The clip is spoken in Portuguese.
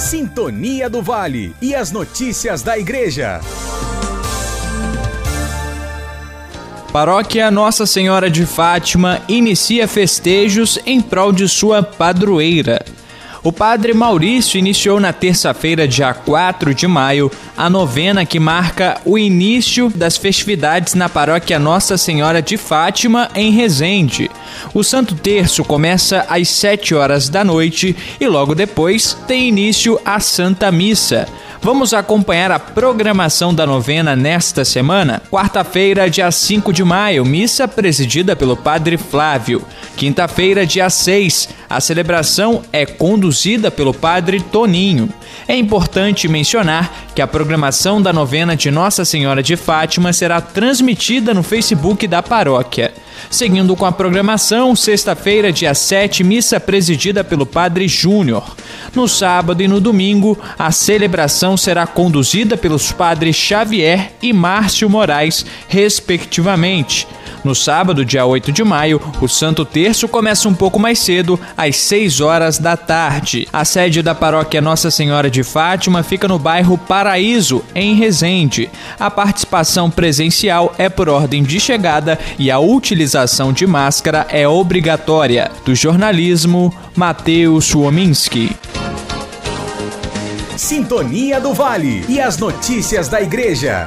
Sintonia do Vale e as notícias da Igreja. Paróquia Nossa Senhora de Fátima inicia festejos em prol de sua padroeira. O padre Maurício iniciou na terça-feira, dia 4 de maio, a novena que marca o início das festividades na paróquia Nossa Senhora de Fátima, em Resende. O Santo Terço começa às 7 horas da noite e logo depois tem início a Santa Missa. Vamos acompanhar a programação da novena nesta semana. Quarta-feira, dia 5 de maio, missa presidida pelo Padre Flávio. Quinta-feira, dia 6, a celebração é conduzida pelo Padre Toninho. É importante mencionar que a programação da novena de Nossa Senhora de Fátima será transmitida no Facebook da paróquia. Seguindo com a programação, sexta-feira, dia 7, missa presidida pelo Padre Júnior. No sábado e no domingo, a celebração será conduzida pelos padres Xavier e Márcio Moraes, respectivamente. No sábado, dia 8 de maio, o Santo Terço começa um pouco mais cedo, às 6 horas da tarde. A sede da paróquia Nossa Senhora de Fátima fica no bairro Paraíso, em Resende. A participação presencial é por ordem de chegada e a utilização de máscara é obrigatória. Do jornalismo, Matheus Wominski. Sintonia do Vale e as notícias da Igreja.